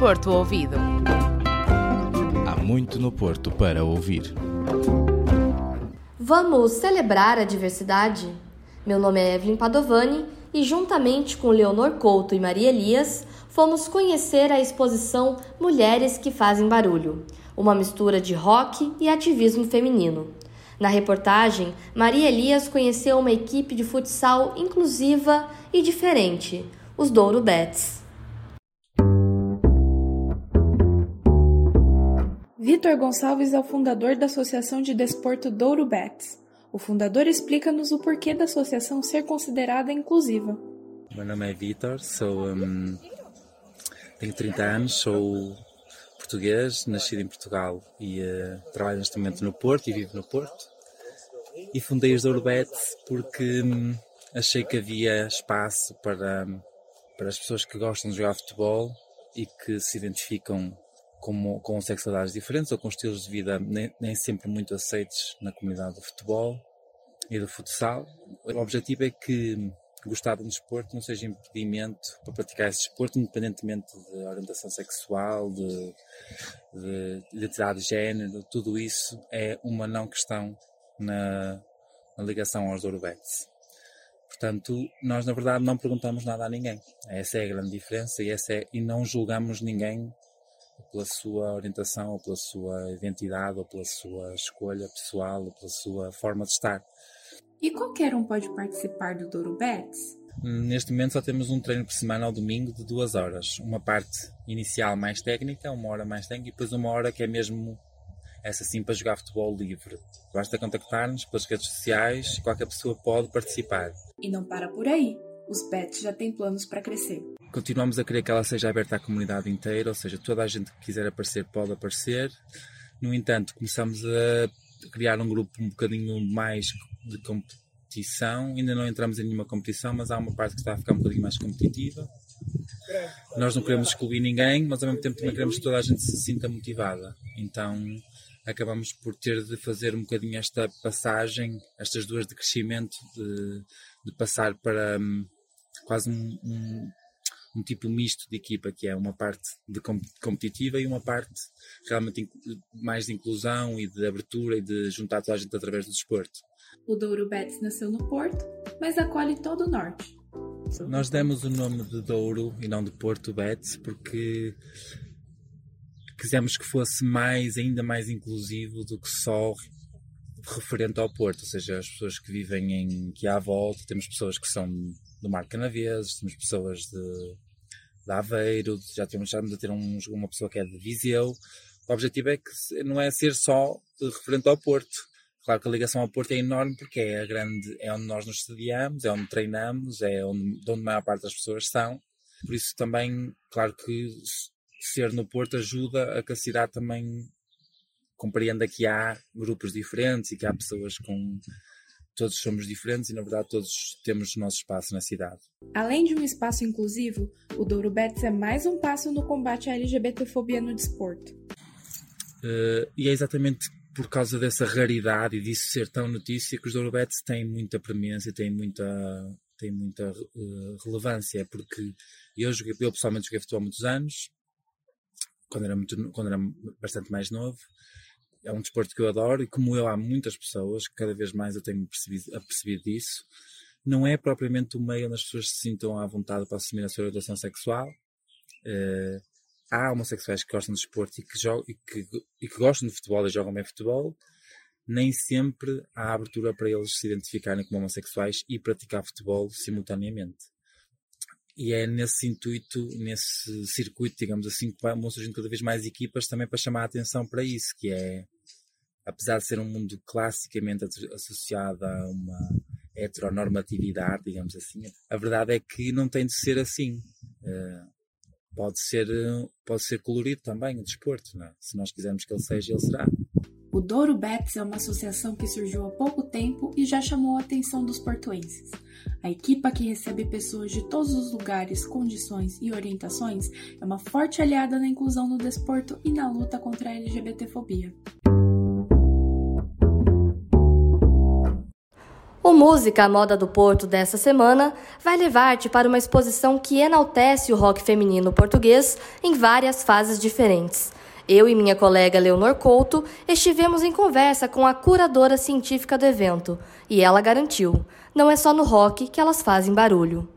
Porto Ouvido. Há muito no Porto para ouvir. Vamos celebrar a diversidade? Meu nome é Evelyn Padovani e, juntamente com Leonor Couto e Maria Elias, fomos conhecer a exposição Mulheres que Fazem Barulho, uma mistura de rock e ativismo feminino. Na reportagem, Maria Elias conheceu uma equipe de futsal inclusiva e diferente, os Douro Bets. Vitor Gonçalves é o fundador da Associação de Desporto Douro Bets. O fundador explica-nos o porquê da associação ser considerada inclusiva. Meu nome é Vitor, sou, um, tenho 30 anos, sou português, nascido em Portugal e uh, trabalho neste momento no Porto e vivo no Porto. E fundei os Dourbets porque hum, achei que havia espaço para, para as pessoas que gostam de jogar futebol e que se identificam com, com sexualidades diferentes ou com estilos de vida nem, nem sempre muito aceitos na comunidade do futebol e do futsal. O objetivo é que gostar de um desporto não seja impedimento para praticar esse desporto, independentemente de orientação sexual, de, de identidade de género, tudo isso é uma não questão na, na ligação aos Dourobetes. Portanto, nós na verdade não perguntamos nada a ninguém. Essa é a grande diferença e, essa é, e não julgamos ninguém pela sua orientação, ou pela sua identidade, ou pela sua escolha pessoal, ou pela sua forma de estar. E qualquer um pode participar do Douro Bets? Neste momento só temos um treino por semana ao domingo de duas horas. Uma parte inicial mais técnica, uma hora mais técnica, e depois uma hora que é mesmo essa sim para jogar futebol livre. Basta contactar-nos pelas redes sociais e qualquer pessoa pode participar. E não para por aí. Os Bets já têm planos para crescer. Continuamos a querer que ela seja aberta à comunidade inteira, ou seja, toda a gente que quiser aparecer pode aparecer. No entanto, começamos a criar um grupo um bocadinho mais de competição. Ainda não entramos em nenhuma competição, mas há uma parte que está a ficar um bocadinho mais competitiva. Nós não queremos excluir ninguém, mas ao mesmo tempo também queremos que toda a gente se sinta motivada. Então acabamos por ter de fazer um bocadinho esta passagem, estas duas de crescimento, de, de passar para um, quase um, um, um, tipo misto de equipa, que é uma parte de competitiva e uma parte realmente mais de inclusão e de abertura e de juntar toda a gente através do desporto. O Douro Betis nasceu no Porto, mas acolhe todo o Norte. Nós demos o nome de Douro e não de Porto Betis porque quisemos que fosse mais, ainda mais inclusivo do que só referente ao Porto, ou seja, as pessoas que vivem em que há à volta, temos pessoas que são do Mar Canaveses, temos pessoas de, de Aveiro, já temos já a ter um, uma pessoa que é de Viseu. O objetivo é que não é ser só referente ao Porto, Claro que a ligação ao Porto é enorme porque é a grande, é onde nós nos estadiamos, é onde treinamos, é onde, onde a maior parte das pessoas são. Por isso também, claro que ser no Porto ajuda a que a cidade também compreenda que há grupos diferentes e que há pessoas com todos somos diferentes e na verdade todos temos o nosso espaço na cidade. Além de um espaço inclusivo, o Douro Betis é mais um passo no combate à LGBTfobia no desporto. Uh, e é exatamente por causa dessa raridade e disso ser tão notícia que os Dourobetes têm muita premência, têm muita, têm muita uh, relevância, porque eu, joguei, eu pessoalmente joguei futebol há muitos anos, quando era, muito, quando era bastante mais novo, é um desporto que eu adoro e como eu há muitas pessoas, cada vez mais eu tenho percebido, a perceber disso, não é propriamente o meio onde as pessoas se sintam à vontade para assumir a sua orientação sexual, uh, há homossexuais que gostam de esporte e que, jogam, e que, e que gostam de futebol e jogam bem futebol, nem sempre há abertura para eles se identificarem como homossexuais e praticar futebol simultaneamente. E é nesse intuito, nesse circuito, digamos assim, que vão surgindo cada vez mais equipas também para chamar a atenção para isso, que é, apesar de ser um mundo classicamente associado a uma heteronormatividade, digamos assim, a verdade é que não tem de ser assim. Uh, pode ser, pode ser colorido também o desporto, é? se nós quisermos que ele seja, ele será. O Douro Bets é uma associação que surgiu há pouco tempo e já chamou a atenção dos portuenses. A equipa que recebe pessoas de todos os lugares, condições e orientações é uma forte aliada na inclusão no desporto e na luta contra a LGBTfobia. O Música, a moda do Porto dessa semana, vai levar-te para uma exposição que enaltece o rock feminino português em várias fases diferentes. Eu e minha colega Leonor Couto estivemos em conversa com a curadora científica do evento e ela garantiu: não é só no rock que elas fazem barulho.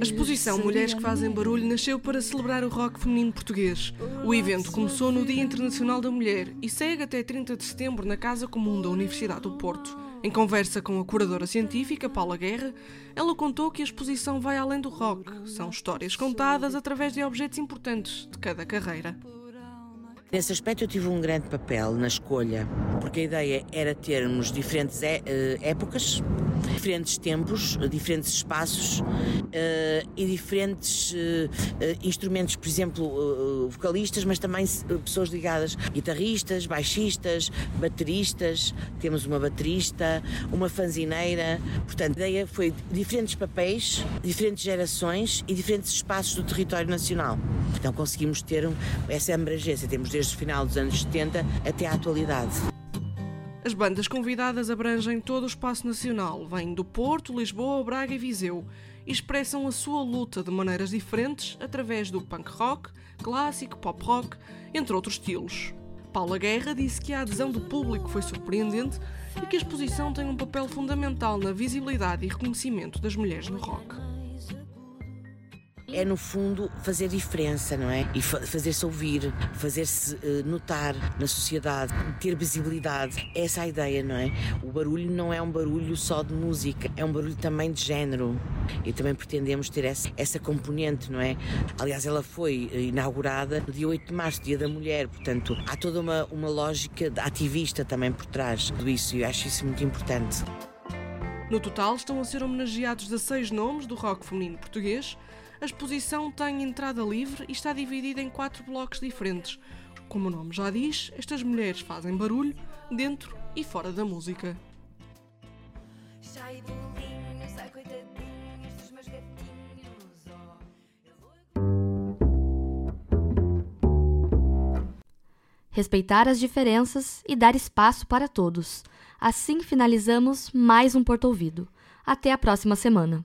A exposição Mulheres que Fazem Barulho nasceu para celebrar o rock feminino português. O evento começou no Dia Internacional da Mulher e segue até 30 de setembro na Casa Comum da Universidade do Porto. Em conversa com a curadora científica Paula Guerra, ela contou que a exposição vai além do rock. São histórias contadas através de objetos importantes de cada carreira. Nesse aspecto eu tive um grande papel na escolha, porque a ideia era termos diferentes é, épocas, diferentes tempos, diferentes espaços uh, e diferentes uh, instrumentos, por exemplo, vocalistas, mas também pessoas ligadas, guitarristas, baixistas, bateristas, temos uma baterista, uma fanzineira, portanto a ideia foi diferentes papéis, diferentes gerações e diferentes espaços do território nacional. Então conseguimos ter essa abrangência, temos desde o final dos anos 70 até à atualidade. As bandas convidadas abrangem todo o espaço nacional, vêm do Porto, Lisboa, Braga e Viseu. E expressam a sua luta de maneiras diferentes através do punk rock, clássico, pop rock, entre outros estilos. Paula Guerra disse que a adesão do público foi surpreendente e que a exposição tem um papel fundamental na visibilidade e reconhecimento das mulheres no rock é no fundo fazer diferença, não é? E fa fazer-se ouvir, fazer-se uh, notar na sociedade, ter visibilidade. Essa é a ideia, não é? O barulho não é um barulho só de música, é um barulho também de género. E também pretendemos ter essa, essa componente, não é? Aliás, ela foi eh, inaugurada no dia 8 de março, Dia da Mulher, portanto, há toda uma, uma lógica ativista também por trás de tudo isso e eu acho isso muito importante. No total, estão a ser homenageados 16 nomes do rock feminino português a exposição tem entrada livre e está dividida em quatro blocos diferentes. Como o nome já diz, estas mulheres fazem barulho dentro e fora da música. Respeitar as diferenças e dar espaço para todos. Assim finalizamos mais um Porto Ouvido. Até a próxima semana.